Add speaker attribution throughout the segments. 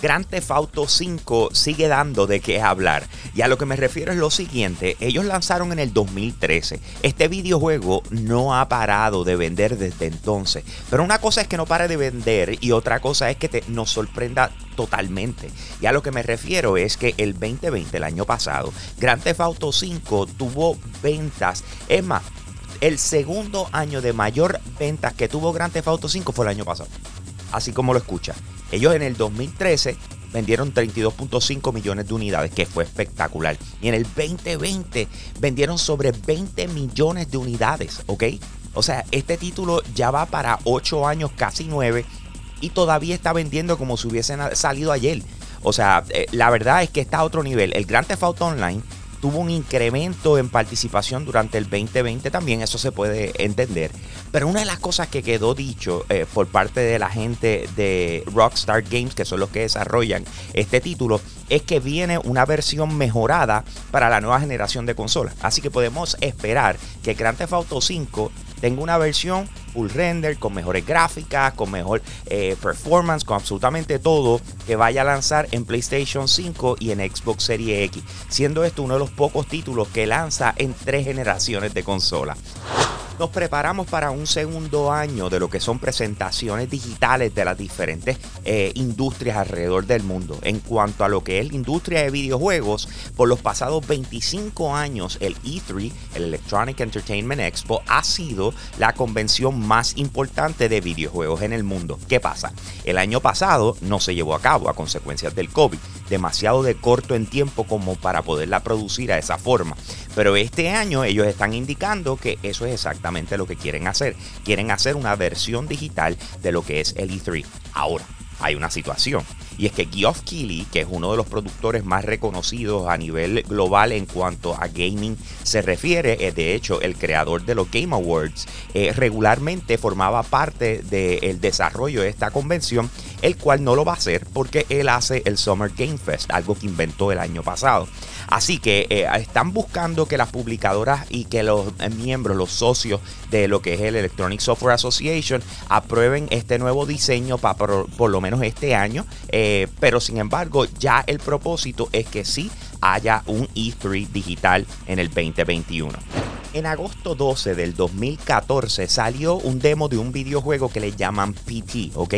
Speaker 1: Grand Theft Auto 5 sigue dando de qué hablar. Y a lo que me refiero es lo siguiente, ellos lanzaron en el 2013. Este videojuego no ha parado de vender desde entonces. Pero una cosa es que no pare de vender y otra cosa es que te, nos sorprenda totalmente. Y a lo que me refiero es que el 2020, el año pasado, Grand Theft Auto 5 tuvo ventas. Es más, el segundo año de mayor ventas que tuvo Grand Theft Auto 5 fue el año pasado. Así como lo escucha. Ellos en el 2013 vendieron 32.5 millones de unidades, que fue espectacular. Y en el 2020 vendieron sobre 20 millones de unidades, ¿ok? O sea, este título ya va para 8 años, casi 9, y todavía está vendiendo como si hubiesen salido ayer. O sea, eh, la verdad es que está a otro nivel. El Grand Theft Auto Online tuvo un incremento en participación durante el 2020 también, eso se puede entender. Pero una de las cosas que quedó dicho eh, por parte de la gente de Rockstar Games, que son los que desarrollan este título, es que viene una versión mejorada para la nueva generación de consolas. Así que podemos esperar que Grand Theft Auto 5 tenga una versión full render, con mejores gráficas, con mejor eh, performance, con absolutamente todo que vaya a lanzar en PlayStation 5 y en Xbox Series X, siendo esto uno de los pocos títulos que lanza en tres generaciones de consola. Nos preparamos para un segundo año de lo que son presentaciones digitales de las diferentes eh, industrias alrededor del mundo. En cuanto a lo que es la industria de videojuegos, por los pasados 25 años, el E3, el Electronic Entertainment Expo, ha sido la convención más importante de videojuegos en el mundo. ¿Qué pasa? El año pasado no se llevó a cabo a consecuencias del COVID, demasiado de corto en tiempo como para poderla producir a esa forma. Pero este año ellos están indicando que eso es exactamente lo que quieren hacer. Quieren hacer una versión digital de lo que es el E3. Ahora, hay una situación. Y es que Geoff Keighley, que es uno de los productores más reconocidos a nivel global en cuanto a gaming se refiere, es de hecho el creador de los Game Awards, eh, regularmente formaba parte del desarrollo de esta convención, el cual no lo va a hacer porque él hace el Summer Game Fest, algo que inventó el año pasado. Así que eh, están buscando que las publicadoras y que los eh, miembros, los socios de lo que es el Electronic Software Association aprueben este nuevo diseño para por, lo menos este año. Eh, pero sin embargo, ya el propósito es que sí haya un E3 digital en el 2021. En agosto 12 del 2014 salió un demo de un videojuego que le llaman PT, ¿ok?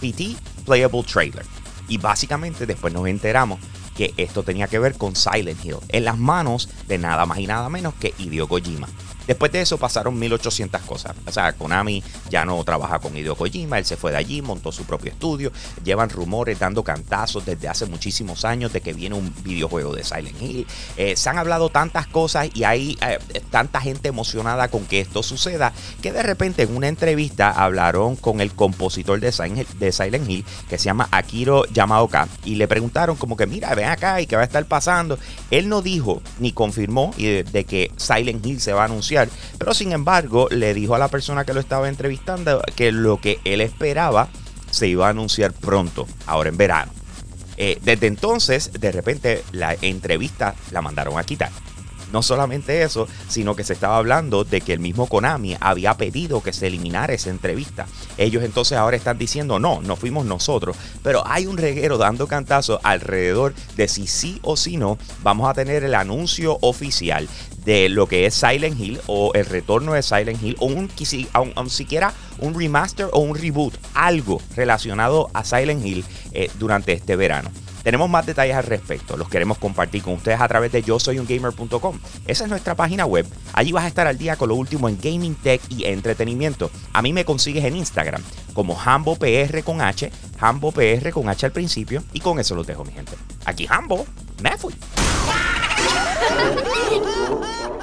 Speaker 1: PT Playable Trailer. Y básicamente después nos enteramos que esto tenía que ver con Silent Hill, en las manos de nada más y nada menos que Hideo Kojima. Después de eso pasaron 1800 cosas. O sea, Konami ya no trabaja con Hideo Kojima, él se fue de allí, montó su propio estudio. Llevan rumores dando cantazos desde hace muchísimos años de que viene un videojuego de Silent Hill. Eh, se han hablado tantas cosas y hay eh, tanta gente emocionada con que esto suceda que de repente en una entrevista hablaron con el compositor de Silent Hill, que se llama Akiro Yamaoka y le preguntaron como que mira, ven acá y qué va a estar pasando. Él no dijo ni confirmó de que Silent Hill se va a anunciar pero sin embargo le dijo a la persona que lo estaba entrevistando que lo que él esperaba se iba a anunciar pronto, ahora en verano. Eh, desde entonces, de repente, la entrevista la mandaron a quitar. No solamente eso, sino que se estaba hablando de que el mismo Konami había pedido que se eliminara esa entrevista. Ellos entonces ahora están diciendo, no, no fuimos nosotros. Pero hay un reguero dando cantazos alrededor de si sí o si no vamos a tener el anuncio oficial de lo que es Silent Hill o el retorno de Silent Hill o un, aun, siquiera un remaster o un reboot, algo relacionado a Silent Hill eh, durante este verano. Tenemos más detalles al respecto, los queremos compartir con ustedes a través de yo soy un gamer.com. Esa es nuestra página web. Allí vas a estar al día con lo último en gaming, tech y entretenimiento. A mí me consigues en Instagram como HamboPR con H, HamboPR con H al principio y con eso los dejo mi gente. Aquí Hambo, me fui.